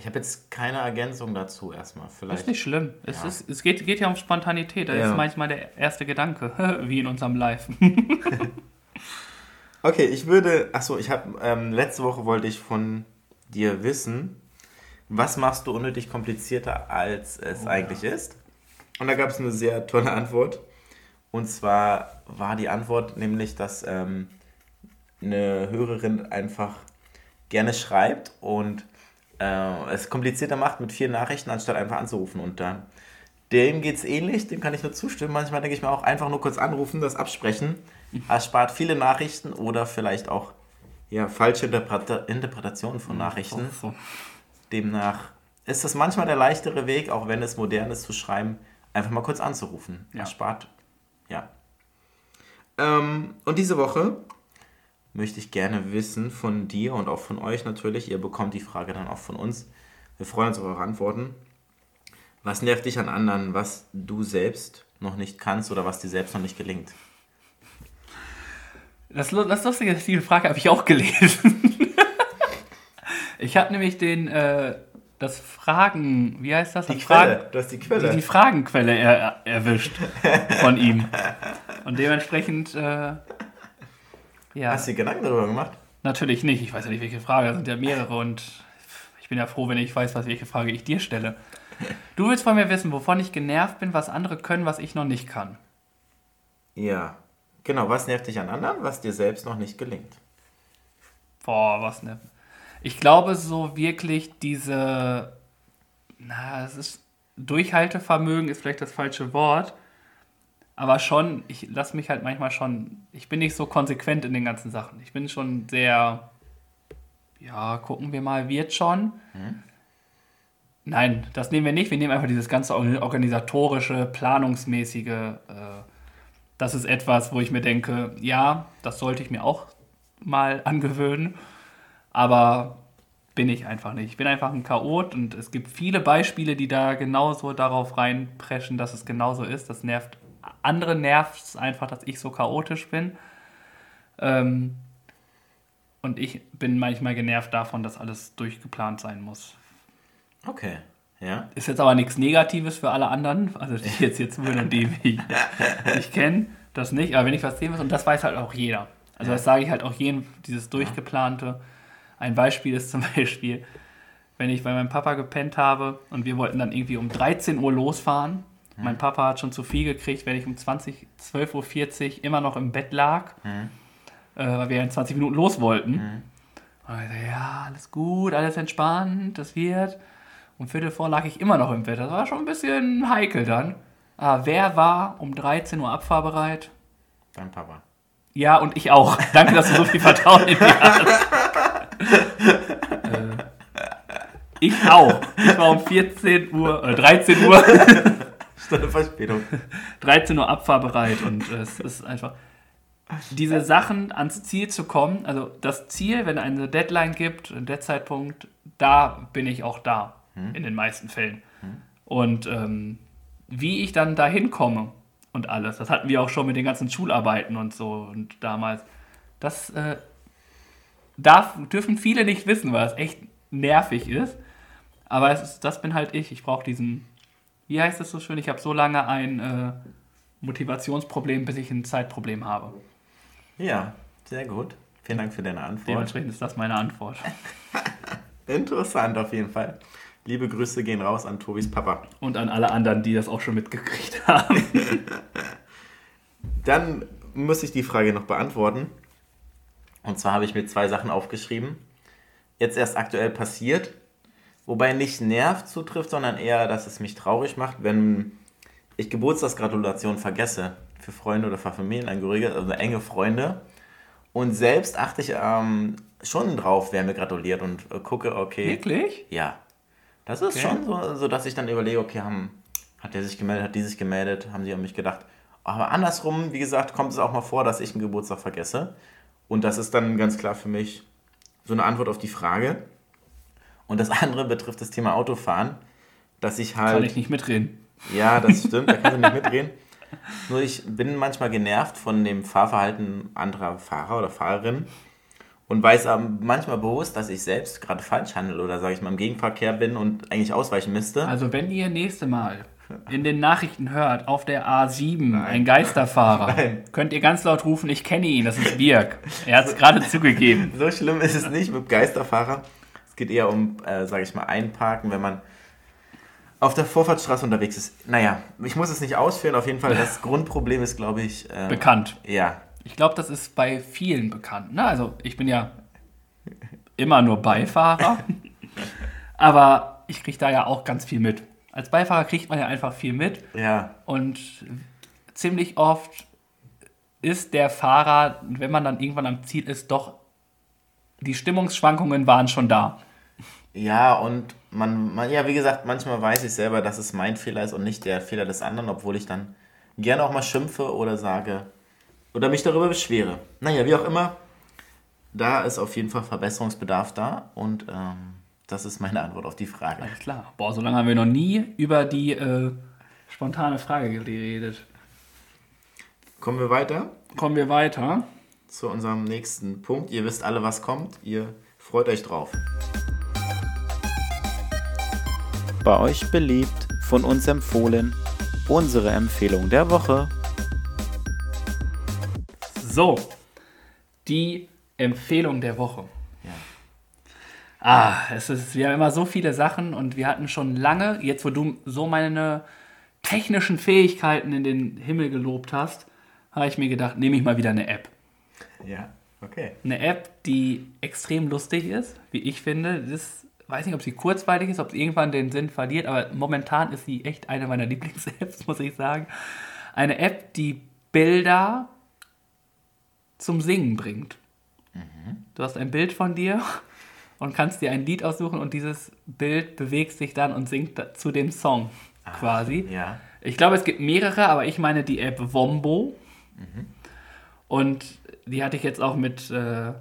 Ich habe jetzt keine Ergänzung dazu erstmal. Das Vielleicht. ist nicht schlimm. Es, Ja. ist, es geht, geht ja um Spontanität. Da Ja. ist manchmal der erste Gedanke, wie in unserem Live. Okay, ich würde. Achso, ich habe. Ähm, letzte Woche wollte ich von dir wissen, was machst du unnötig komplizierter, als es eigentlich ist? Und da gab es eine sehr tolle Antwort. Und zwar war die Antwort nämlich, dass ähm, eine Hörerin einfach gerne schreibt und äh, es komplizierter macht mit vielen Nachrichten, anstatt einfach anzurufen. Und äh, dem geht es ähnlich, dem kann ich nur zustimmen. Manchmal denke ich mir auch einfach nur kurz anrufen, das absprechen. Erspart viele Nachrichten oder vielleicht auch ja, falsche Interpreta Interpretationen von Nachrichten. So. Demnach ist das manchmal der leichtere Weg, auch wenn es modern ist zu schreiben, einfach mal kurz anzurufen. Ja. Erspart. Ja. Ähm, und diese Woche möchte ich gerne wissen von dir und auch von euch natürlich. Ihr bekommt die Frage dann auch von uns. Wir freuen uns auf eure Antworten. Was nervt dich an anderen, was du selbst noch nicht kannst oder was dir selbst noch nicht gelingt? Das, das Lustige diese Frage habe ich auch gelesen. ich habe nämlich den, äh, das Fragen, wie heißt das? Die Das Quelle. Du hast die Fragen, Quelle. die, die Fragenquelle er, erwischt von ihm. Und dementsprechend, äh, ja, Hast du dir Gedanken darüber gemacht? natürlich nicht. Ich weiß ja nicht, welche Frage, es sind ja mehrere und ich bin ja froh, wenn ich weiß, was welche Frage ich dir stelle. Du willst von mir wissen, wovon ich genervt bin, was andere können, was ich noch nicht kann. Ja. Genau, was nervt dich an anderen, was dir selbst noch nicht gelingt? Boah, was ne? Ich glaube so wirklich diese, na, es ist Durchhaltevermögen ist vielleicht das falsche Wort, aber schon, ich lasse mich halt manchmal schon, ich bin nicht so konsequent in den ganzen Sachen. Ich bin schon sehr, ja, gucken wir mal, wird schon. Nein, das nehmen wir nicht. Wir nehmen einfach dieses ganze organisatorische, planungsmäßige. Äh, das ist etwas, wo ich mir denke, ja, das sollte ich mir auch mal angewöhnen. Aber bin ich einfach nicht. Ich bin einfach ein Chaot und es gibt viele Beispiele, die da genauso darauf reinpreschen, dass es genauso ist. Das nervt. Andere nervt es einfach, dass ich so chaotisch bin. Ähm, und ich bin manchmal genervt davon, dass alles durchgeplant sein muss. Okay. Ja. Ist jetzt aber nichts Negatives für alle anderen, also die jetzt hier zuhören und die mich nicht kennen, das nicht. Aber wenn ich was sehen muss, und das weiß halt auch jeder. Also das sage ich halt auch jedem, dieses durchgeplante. Ein Beispiel ist zum Beispiel, wenn ich bei meinem Papa gepennt habe und wir wollten dann irgendwie um 13 Uhr losfahren. Mein Papa hat schon zu viel gekriegt, wenn ich um 20, 12.40 Uhr immer noch im Bett lag, äh, weil wir in 20 Minuten los wollten. Und ich so, ja, alles gut, alles entspannt, das wird. Um Viertel vor lag ich immer noch im Bett. Das war schon ein bisschen heikel dann. Aber wer war um 13 Uhr abfahrbereit? Dein Papa. Ja, und ich auch. Danke, dass du so viel Vertrauen in mir hast. auch. Ich war um 14 Uhr, äh, 13 Uhr, Stunde Verspätung. 13 Uhr abfahrbereit und äh, es ist einfach diese Sachen ans Ziel zu kommen, also das Ziel, wenn eine Deadline gibt, der Zeitpunkt, da bin ich auch da, in den meisten Fällen. Und ähm, wie ich dann da hinkomme und alles, das hatten wir auch schon mit den ganzen Schularbeiten und so und damals, das äh, darf, dürfen viele nicht wissen, weil es echt nervig ist. Aber ist, das bin halt ich. Ich brauche diesen, wie heißt es so schön, ich habe so lange ein äh, Motivationsproblem, bis ich ein Zeitproblem habe. Ja, sehr gut. Vielen Dank für deine Antwort. Dementsprechend ist das meine Antwort. Interessant auf jeden Fall. Liebe Grüße gehen raus an Tobis Papa. Und an alle anderen, die das auch schon mitgekriegt haben. Dann muss ich die Frage noch beantworten. Und zwar habe ich mir zwei Sachen aufgeschrieben. Jetzt erst aktuell passiert. Wobei nicht nervt zutrifft, sondern eher, dass es mich traurig macht, wenn ich Geburtstagsgratulationen vergesse. Für Freunde oder für Familienangehörige, also enge Freunde. Und selbst achte ich ähm, schon drauf, wer mir gratuliert und äh, gucke, okay. Wirklich? Ja. Das ist Okay. schon so, so, dass ich dann überlege, okay, haben, hat der sich gemeldet, hat die sich gemeldet, haben sie an mich gedacht. Aber andersrum, wie gesagt, kommt es auch mal vor, dass ich einen Geburtstag vergesse. Und das ist dann ganz klar für mich so eine Antwort auf die Frage. Und das andere betrifft das Thema Autofahren, dass ich halt. Kann ich nicht mitreden. Ja, das stimmt, da kannst du nicht mitreden. Nur ich bin manchmal genervt von dem Fahrverhalten anderer Fahrer oder Fahrerinnen und weiß aber manchmal bewusst, dass ich selbst gerade falsch handle oder sage ich mal im Gegenverkehr bin und eigentlich ausweichen müsste. Also wenn ihr nächste Mal in den Nachrichten hört, auf der A7 ein Geisterfahrer, Nein. könnt ihr ganz laut rufen, ich kenne ihn, das ist Birk. Er hat es gerade zugegeben. So schlimm ist es nicht mit Geisterfahrer. Es geht eher um, äh, sage ich mal, Einparken, wenn man auf der Vorfahrtsstraße unterwegs ist. Naja, ich muss es nicht ausführen. Auf jeden Fall, das Grundproblem ist, glaube ich, äh, Bekannt. ja, Ich glaube, das ist bei vielen bekannt. Ne? Also ich bin ja immer nur Beifahrer, aber ich kriege da ja auch ganz viel mit. Als Beifahrer kriegt man ja einfach viel mit ja, und ziemlich oft ist der Fahrer, wenn man dann irgendwann am Ziel ist, doch die Stimmungsschwankungen waren schon da. Ja, und man, man, ja, wie gesagt, manchmal weiß ich selber, dass es mein Fehler ist und nicht der Fehler des anderen, obwohl ich dann gerne auch mal schimpfe oder sage oder mich darüber beschwere. Naja, wie auch immer, da ist auf jeden Fall Verbesserungsbedarf da und ähm, das ist meine Antwort auf die Frage. Alles klar. Boah, so lange haben wir noch nie über die äh, spontane Frage geredet. Kommen wir weiter Kommen wir weiter. zu unserem nächsten Punkt. Ihr wisst alle, was kommt. Ihr freut euch drauf. Bei euch beliebt, von uns empfohlen, unsere Empfehlung der Woche. So, die Empfehlung der Woche. Ja. Ah, es ist, wir haben immer so viele Sachen und wir hatten schon lange, jetzt wo du so meine technischen Fähigkeiten in den Himmel gelobt hast, habe ich mir gedacht, nehme ich mal wieder eine App. Ja, okay. Eine App, die extrem lustig ist, wie ich finde. Das weiß nicht, ob sie kurzweilig ist, ob sie irgendwann den Sinn verliert, aber momentan ist sie echt eine meiner Lieblings-Apps, muss ich sagen. Eine App, die Bilder zum Singen bringt. Du hast ein Bild von dir und kannst dir ein Lied aussuchen und dieses Bild bewegt sich dann und singt zu dem Song quasi. Ja. Ich glaube, es gibt mehrere, aber ich meine die App Wombo. Und die hatte ich jetzt auch mit äh,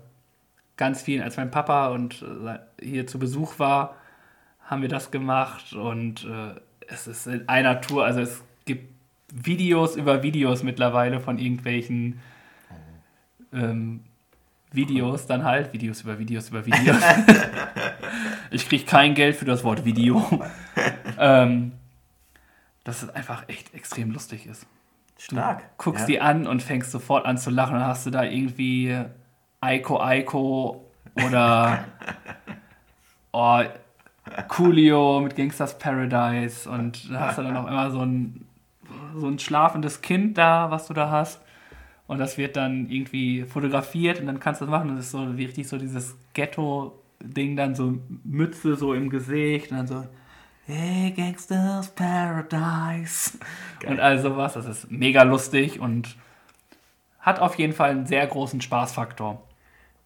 ganz vielen, als mein Papa und äh, hier zu Besuch war, haben wir das gemacht und äh, es ist in einer Tour, also es gibt Videos über Videos mittlerweile von irgendwelchen ähm, Videos dann halt, Videos über Videos über Videos. ich kriege kein Geld für das Wort Video. ähm, dass es einfach echt extrem lustig ist. Stark. Guckst ja. die an und fängst sofort an zu lachen. Dann hast du da irgendwie Aiko Aiko oder oh, Coolio mit Gangsters Paradise und da hast du dann auch immer so ein, so ein schlafendes Kind da, was du da hast. Und das wird dann irgendwie fotografiert und dann kannst du das machen. Das ist so wie richtig so dieses Ghetto-Ding, dann so Mütze so im Gesicht und dann so, hey, Gangsters Paradise. Und all sowas. Das ist mega lustig und hat auf jeden Fall einen sehr großen Spaßfaktor.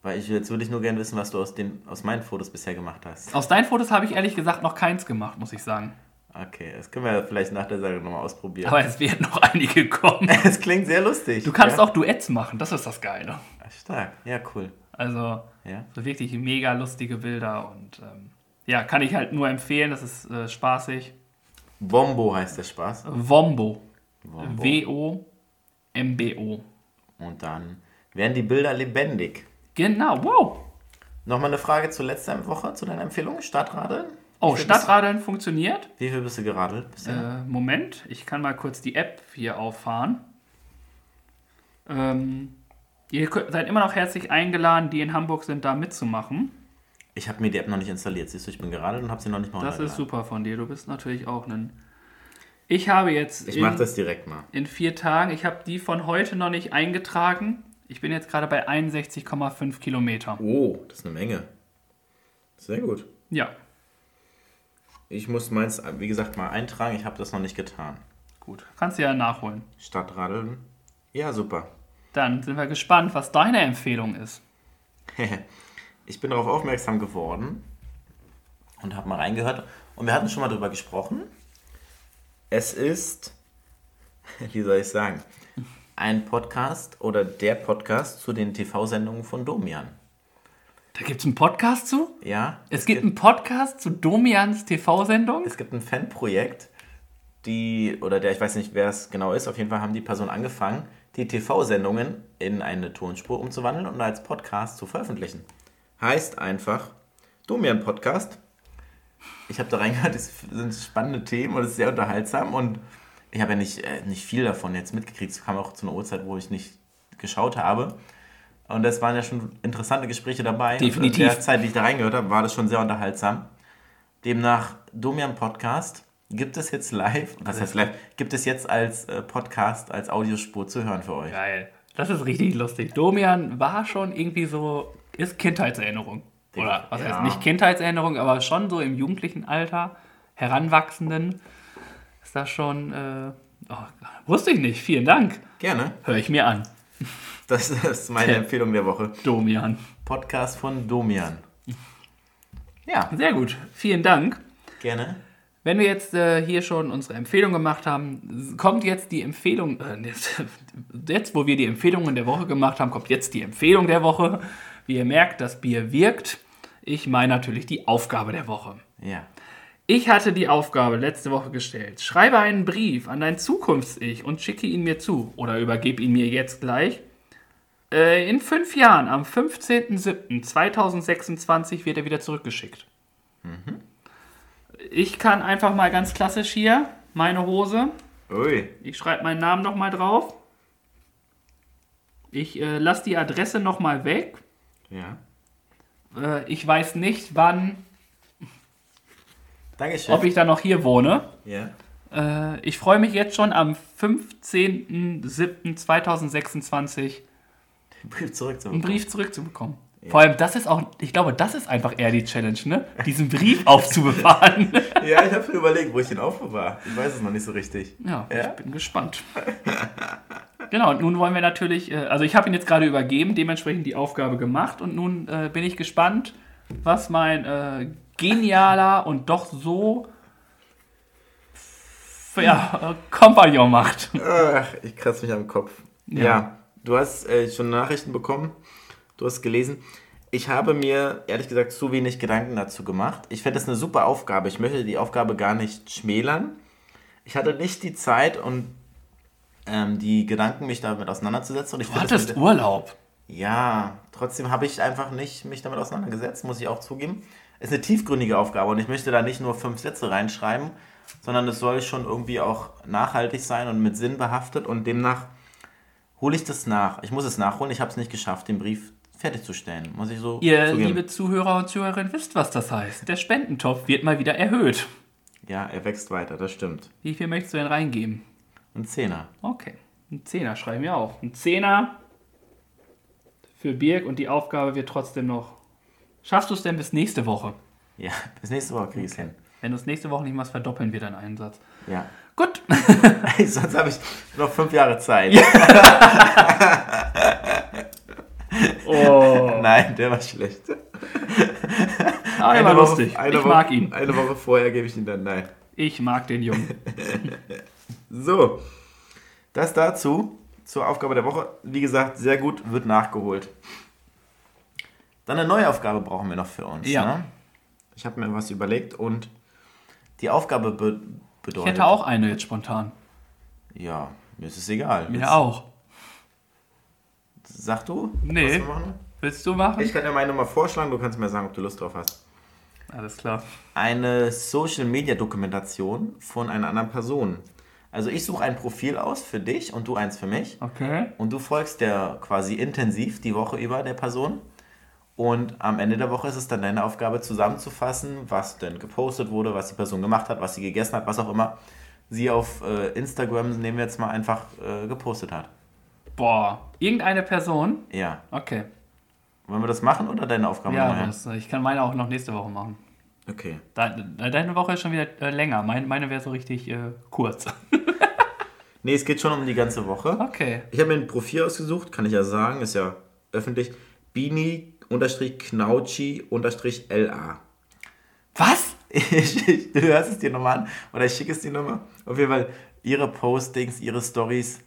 Weil ich, jetzt würde ich nur gerne wissen, was du aus, den, aus meinen Fotos bisher gemacht hast. Aus deinen Fotos habe ich ehrlich gesagt noch keins gemacht, muss ich sagen. Okay, das können wir vielleicht nach der Sendung nochmal ausprobieren. Aber es werden noch einige kommen. es klingt sehr lustig. Du kannst ja? auch Duets machen, das ist das Geile. Stark, ja, cool. Also Ja. so wirklich mega lustige Bilder und ähm, ja, kann ich halt nur empfehlen, das ist äh, spaßig. Wombo heißt der Spaß. Wombo. W-O-M-B-O. Und dann werden die Bilder lebendig. Genau, wow. Nochmal eine Frage zur letzten Woche, zu deiner Empfehlung. Stadtradeln? Oh, viel bist- Stadtradeln funktioniert. Wie viel bist du geradelt bisher? Äh, Moment, ich kann mal kurz die App hier auffahren. Ähm, ihr seid immer noch herzlich eingeladen, die in Hamburg sind, da mitzumachen. Ich habe mir die App noch nicht installiert. Siehst du, ich bin geradelt und habe sie noch nicht mal Das ist super von dir. Du bist natürlich auch ein. Ich habe jetzt Ich mache das direkt mal. in vier Tagen, ich habe die von heute noch nicht eingetragen. Ich bin jetzt gerade bei 61,5 Kilometer. Oh, das ist eine Menge. Sehr gut. Ja, Ich muss meins, wie gesagt, mal eintragen. Ich habe das noch nicht getan. gut. Kannst du ja nachholen. Stadtradeln. Ja, super. Dann sind wir gespannt, was deine Empfehlung ist. ich bin darauf aufmerksam geworden und habe mal reingehört. Und wir hatten schon mal drüber gesprochen. Es ist, wie soll ich sagen, ein Podcast oder der Podcast zu den TV-Sendungen von Domian. Da gibt es einen Podcast zu? Ja, Es gibt einen Podcast zu Domians TV-Sendung? es gibt ein Fanprojekt, die, oder der, ich weiß nicht, wer es genau ist, auf jeden Fall haben die Personen angefangen, die TV-Sendungen in eine Tonspur umzuwandeln und als Podcast zu veröffentlichen. Heißt einfach Domian Podcast. Ich habe da reingehört, es sind spannende Themen und es ist sehr unterhaltsam und ich habe ja nicht, äh, nicht viel davon jetzt mitgekriegt. Es kam auch zu einer Uhrzeit, wo ich nicht geschaut habe. Und es waren ja schon interessante Gespräche dabei. Definitiv. Und in der Zeit, die ich da reingehört habe, war das schon sehr unterhaltsam. Demnach, Domian Podcast gibt es jetzt live, was heißt live, gibt es jetzt als äh, Podcast, als Audiospur zu hören für euch. Geil. Das ist richtig lustig. Domian war schon irgendwie so, ist Kindheitserinnerung. Oder was heißt Ja. nicht Kindheitserinnerung, aber schon so im jugendlichen Alter, Heranwachsenden, ist das schon, äh, oh, wusste ich nicht. Vielen Dank. Gerne. Höre ich mir an. Das ist meine Empfehlung der Woche. Domian. Podcast von Domian. Ja, Sehr gut. Vielen Dank. gerne. Wenn wir jetzt äh, hier schon unsere Empfehlung gemacht haben, kommt jetzt die Empfehlung, äh, jetzt, jetzt wo wir die Empfehlungen der Woche gemacht haben, kommt jetzt die Empfehlung der Woche. Wie ihr merkt, das Bier wirkt. Ich meine natürlich die Aufgabe der Woche. Ja. Ich hatte die Aufgabe letzte Woche gestellt. Schreibe einen Brief an dein Zukunfts-Ich und schicke ihn mir zu. Oder übergebe ihn mir jetzt gleich. Äh, in fünf Jahren, am 15.07.2026, wird er wieder zurückgeschickt. Ich kann einfach mal ganz klassisch hier meine Hose. Ui. Ich schreibe meinen Namen nochmal drauf. Ich äh, lasse die Adresse nochmal weg. Ja. Äh, ich weiß nicht, wann, Dankeschön. ob ich dann noch hier wohne. ja. Äh, ich freue mich jetzt schon am 15.07.2026 Den Brief einen. Brief zurückzubekommen. Vor allem, das ist auch, ich glaube, das ist einfach eher die Challenge, ne? Diesen Brief aufzubewahren. Ja, ich habe schon überlegt, wo ich den aufbewahre. Ich weiß es noch nicht so richtig. ja, Ja? ich bin gespannt. genau, und nun wollen wir natürlich, äh, also ich habe ihn jetzt gerade übergeben, dementsprechend die Aufgabe gemacht und nun äh, bin ich gespannt, was mein äh, genialer und doch so ja, äh, Kompagnon macht. Ach, ich kratze mich am Kopf. Ja, Ja. du hast äh, schon Nachrichten bekommen. Du hast gelesen. Ich habe mir ehrlich gesagt zu wenig Gedanken dazu gemacht. Ich finde das eine super Aufgabe. Ich möchte die Aufgabe gar nicht schmälern. Ich hatte nicht die Zeit und ähm, die Gedanken, mich damit auseinanderzusetzen. Und ich Du hattest Urlaub. Ja, trotzdem habe ich einfach nicht mich damit auseinandergesetzt, muss ich auch zugeben. Ist eine tiefgründige Aufgabe und ich möchte da nicht nur fünf Sätze reinschreiben, sondern es soll schon irgendwie auch nachhaltig sein und mit Sinn behaftet und demnach hole ich das nach. Ich muss es nachholen, ich habe es nicht geschafft, den Brief fertigzustellen, muss ich so Ihr zugeben. liebe Zuhörer und Zuhörerinnen wisst, was das heißt. Der Spendentopf wird mal wieder erhöht. Ja, er wächst weiter, das stimmt. Wie viel möchtest du denn reingeben? Ein Zehner. Okay, ein Zehner schreiben wir auch. Ein Zehner für Birg und die Aufgabe wird trotzdem noch. Schaffst du es denn bis nächste Woche? Ja, bis nächste Woche krieg ich's hin. Wenn du es nächste Woche nicht machst, verdoppeln wir deinen Einsatz. Ja. Gut. Sonst habe ich noch fünf Jahre Zeit. Oh. Nein, der war schlecht. Ah, der war lustig. Eine ich Woche, mag ihn. Eine Woche vorher gebe ich ihn dann. Nein. Ich mag den Jungen. So, das dazu, zur Aufgabe der Woche. Wie gesagt, sehr gut, wird nachgeholt. Dann eine neue Aufgabe brauchen wir noch für uns. Ja. Ne? Ich habe mir was überlegt und die Aufgabe be Ich bedeutet. hätte auch eine jetzt spontan. Ja, mir ist es egal. Mir Willst- auch. Sag du? Nee. was wir machen? Willst du machen? Ich kann dir meine mal vorschlagen, du kannst mir sagen, ob du Lust drauf hast. Alles klar. Eine Social Media Dokumentation von einer anderen Person. Also ich suche ein Profil aus für dich und du eins für mich. Okay. Und du folgst der quasi intensiv die Woche über der Person. Und am Ende der Woche ist es dann deine Aufgabe zusammenzufassen, was denn gepostet wurde, was die Person gemacht hat, was sie gegessen hat, was auch immer sie auf äh, Instagram, nehmen wir jetzt mal einfach, äh, gepostet hat. Boah. Irgendeine Person? Ja. Okay. Wollen wir das machen oder deine Aufgabe Ja, das, ich kann meine auch noch nächste Woche machen. Okay. Deine, Woche ist schon wieder äh, länger. Meine, meine wäre so richtig äh, kurz. Nee, es geht schon um die ganze Woche. Okay. Ich habe mir ein Profil ausgesucht, kann ich ja sagen, ist ja öffentlich. Bini-Knautschi-LA. Was? Ich, ich, du hörst es dir nochmal an oder ich schicke es dir nochmal. Auf jeden Fall, ihre Postings, ihre Stories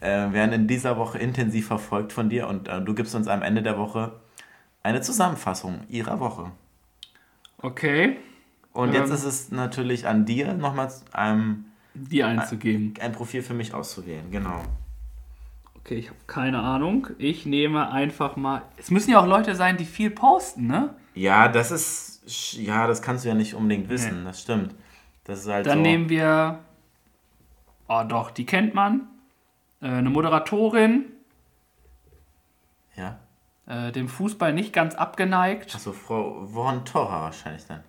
äh, werden in dieser Woche intensiv verfolgt von dir und äh, du gibst uns am Ende der Woche eine Zusammenfassung ihrer Woche. Okay. Und jetzt Ähm. ist es natürlich an dir, nochmal ähm, Die einzugeben. ein Profil für mich auszuwählen. Genau. Okay, ich habe keine Ahnung. Ich nehme einfach mal. Es müssen ja auch Leute sein, die viel posten, ne? Ja, das ist, ja, das kannst du ja nicht unbedingt wissen, das stimmt. Das ist halt Dann so. nehmen wir. Oh, doch, die kennt man. Äh, eine Moderatorin, Ja. Äh, dem Fußball nicht ganz abgeneigt. Achso, Frau Von Torra wahrscheinlich dann.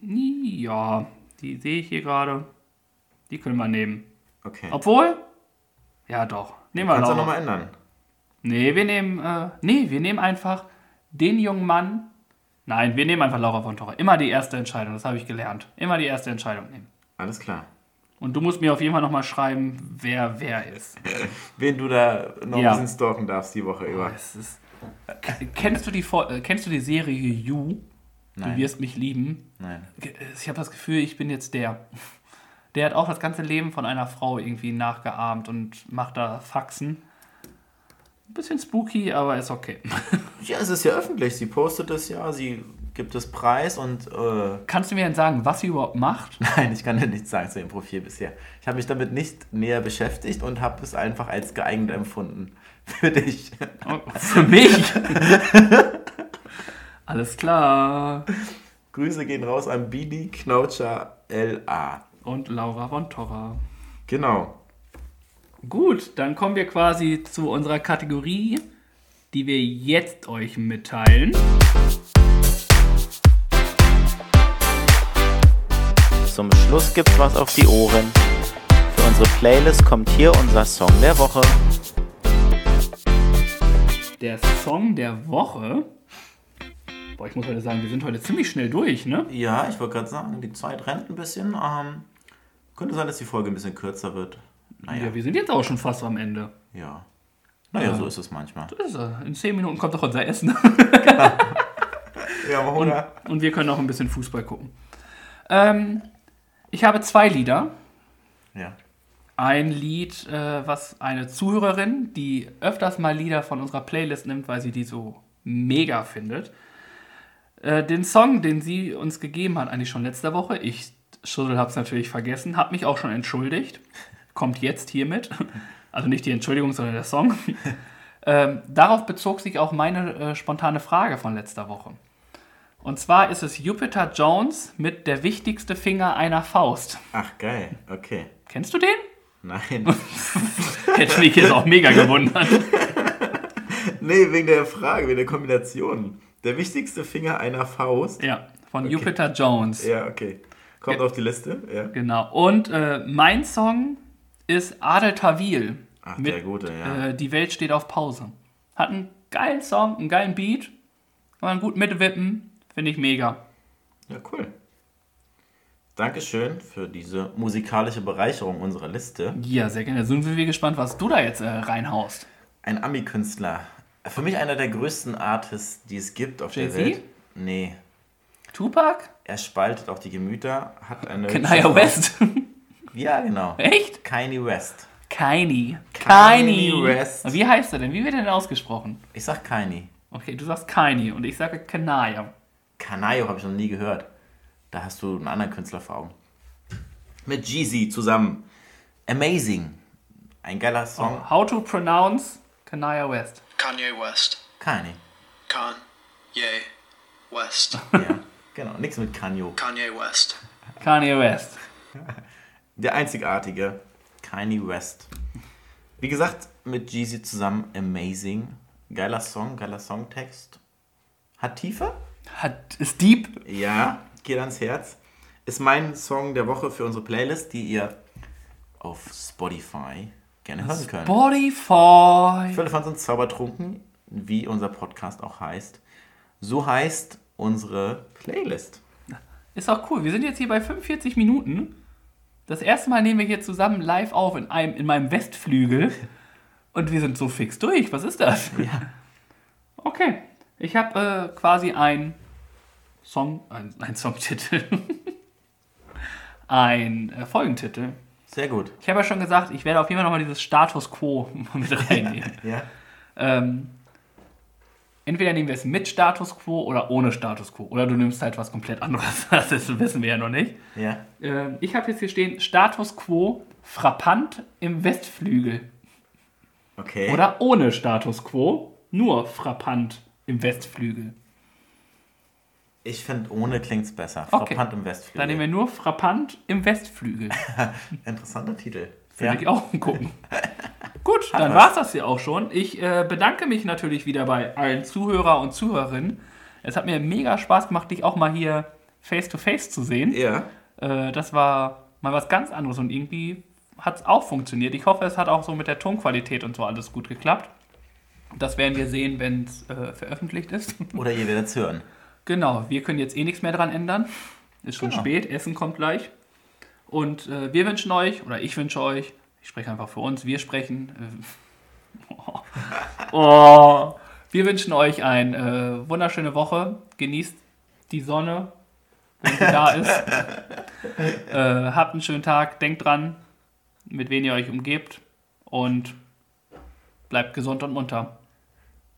Ja, die sehe ich hier gerade. Die können wir nehmen. Okay. Obwohl. Ja, doch. Nehmen wir Kannst du nochmal ändern. Nee, wir nehmen. Äh, nee, wir nehmen einfach den jungen Mann. Nein, wir nehmen einfach Laura von Torre. Immer die erste Entscheidung, das habe ich gelernt. Immer die erste Entscheidung nehmen. Alles klar. Und du musst mir auf jeden Fall nochmal schreiben, wer wer ist. Wen du da noch Ja. ein bisschen stalken darfst die Woche über. Es ist, kennst, du die, äh, kennst du die Serie You? Du Nein. wirst mich lieben. Nein. Ge- Ich habe das Gefühl, ich bin jetzt der. Der hat auch das ganze Leben von einer Frau irgendwie nachgeahmt und macht da Faxen. Ein bisschen spooky, aber ist okay. Ja, es ist ja öffentlich. Sie postet es ja, sie gibt es preis und äh, Kannst du mir denn sagen, was sie überhaupt macht? nein, ich kann dir nichts sagen zu dem Profil bisher. Ich habe mich damit nicht näher beschäftigt und habe es einfach als geeignet empfunden. Für dich. Oh, Für mich? Alles klar. Grüße gehen raus an Bini Knautscher LA. Und Laura von Torra. Genau. Gut, dann kommen wir quasi zu unserer Kategorie, die wir jetzt euch mitteilen. Zum Schluss gibt's was auf die Ohren. Für unsere Playlist kommt hier unser Song der Woche. Der Song der Woche. Boah, ich muss heute sagen, wir sind heute ziemlich schnell durch, ne? Ja, ich wollte gerade sagen, die Zeit rennt ein bisschen. Ähm, könnte sein, dass die Folge ein bisschen kürzer wird. Naja, Ja, wir sind jetzt auch schon fast am Ende. ja. Naja, so ist es manchmal. Das ist, er. in 10 Minuten kommt doch unser Essen. Wir haben Hunger. Und wir können auch ein bisschen Fußball gucken. Ähm, ich habe zwei Lieder. Ja. Ein Lied, äh, was eine Zuhörerin, die öfters mal Lieder von unserer Playlist nimmt, weil sie die so mega findet. Äh, den Song, den sie uns gegeben hat, eigentlich schon letzte Woche, ich, Schussel, habe es natürlich vergessen, habe mich auch schon entschuldigt. Kommt jetzt hiermit. Also nicht die Entschuldigung, sondern der Song. ähm, darauf bezog sich auch meine äh, spontane Frage von letzter Woche. Und zwar ist es Jupiter Jones mit Der wichtigste Finger einer Faust. Ach, geil. Okay. Kennst du den? Nein. Hätte mich jetzt auch mega gewundert. nee, wegen der Frage, wegen der Kombination. Der wichtigste Finger einer Faust. Ja, von Jupiter Jones. Ja, okay. Kommt Ja. auf die Liste. Ja. Genau. Und äh, mein Song ist Adel Tawil. Ach, mit, der gute, ja. Äh, Die Welt steht auf Pause. Hat einen geilen Song, einen geilen Beat. Kann man gut mitwippen. Finde ich mega. Ja, cool. Dankeschön für diese musikalische Bereicherung unserer Liste. Ja, sehr gerne. Sind wir gespannt, was du da jetzt äh, reinhaust. Ein Ami-Künstler Für mich einer der größten Artists, die es gibt auf der? Welt. Nee. Tupac? Er spaltet auch die Gemüter, hat eine. Kanye West? Ja, genau. Echt? Kanye West. Kanye. Kanye West. Wie heißt er denn? Wie wird er denn ausgesprochen? Ich sag Kanye. Okay, du sagst Kanye und ich sage Kanaya. Kanayo habe ich noch nie gehört. Da hast du einen anderen Künstler vor Augen. Mit Jeezy zusammen. Amazing. Ein geiler Song. How to pronounce Kanaya West. Kanye West. Kanye. Kanye West. Ja, genau. Nichts mit Kanyo. Kanye West. Kanye West. Der einzigartige Kanye West. Wie gesagt, mit Jeezy zusammen Amazing. Geiler Song, geiler Songtext. Hat Tiefe? Hat, ist deep. Ja, geht ans Herz. Ist mein Song der Woche für unsere Playlist, die ihr auf Spotify gerne hören könnt. Spotify. Viertel von sind zaubertrunken, wie unser Podcast auch heißt. So heißt unsere Playlist. Ist auch cool. Wir sind jetzt hier bei 45 Minuten. Das erste Mal nehmen wir hier zusammen live auf in, einem, in meinem Westflügel. Und wir sind so fix durch. Was ist das? Ja. Okay. Ich habe äh, quasi ein Song, ein, ein Songtitel. ein äh, Folgentitel. Sehr gut. Ich habe ja schon gesagt, ich werde auf jeden Fall nochmal dieses Status Quo mit reinnehmen. Ja. ähm, entweder nehmen wir es mit Status Quo oder ohne Status Quo. Oder du nimmst halt was komplett anderes. Das wissen wir ja noch nicht. Ja. Ähm, ich habe jetzt hier stehen Status Quo frappant im Westflügel. Okay. Oder ohne Status Quo, nur frappant im Westflügel. Ich finde, ohne klingt es besser. Okay. Frappant im Westflügel. Dann nehmen wir nur frappant im Westflügel. Interessanter Titel. Würde ich auch gucken. Gut, dann was. war es das hier auch schon. Ich äh, bedanke mich natürlich wieder bei allen Zuhörer und Zuhörerinnen. Es hat mir mega Spaß gemacht, dich auch mal hier face to face zu sehen. Ja. Äh, das war mal was ganz anderes und irgendwie hat es auch funktioniert. Ich hoffe, es hat auch so mit der Tonqualität und so alles gut geklappt. Das werden wir sehen, wenn es äh, veröffentlicht ist. Oder ihr werdet es hören. Genau, wir können jetzt eh nichts mehr dran ändern. Ist schon Genau. spät, Essen kommt gleich. Und äh, wir wünschen euch, oder ich wünsche euch, ich spreche einfach für uns, wir sprechen. Äh, oh, oh, wir wünschen euch eine äh, wunderschöne Woche. Genießt die Sonne, wenn sie da ist. äh, habt einen schönen Tag. Denkt dran, mit wem ihr euch umgebt. Und bleibt gesund und munter.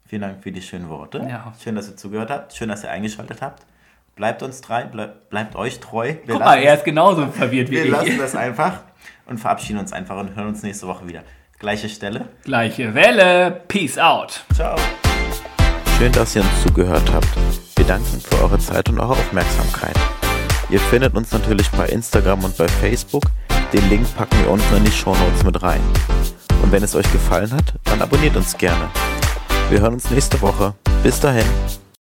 Vielen Dank für die schönen Worte. Ja. Schön, dass ihr zugehört habt. Schön, dass ihr eingeschaltet habt. Bleibt uns treu, bleib, bleibt euch treu. Wir Guck mal, er ist genauso verwirrt wie Wir ich. lassen das einfach und verabschieden uns einfach und hören uns nächste Woche wieder. Gleiche Stelle. Gleiche Welle. Peace out. Ciao. Schön, dass ihr uns zugehört habt. Wir danken für eure Zeit und eure Aufmerksamkeit. Ihr findet uns natürlich bei Instagram und bei Facebook. Den Link packen wir unten in die Shownotes mit rein. Und wenn es euch gefallen hat, dann abonniert uns gerne. Wir hören uns nächste Woche. Bis dahin.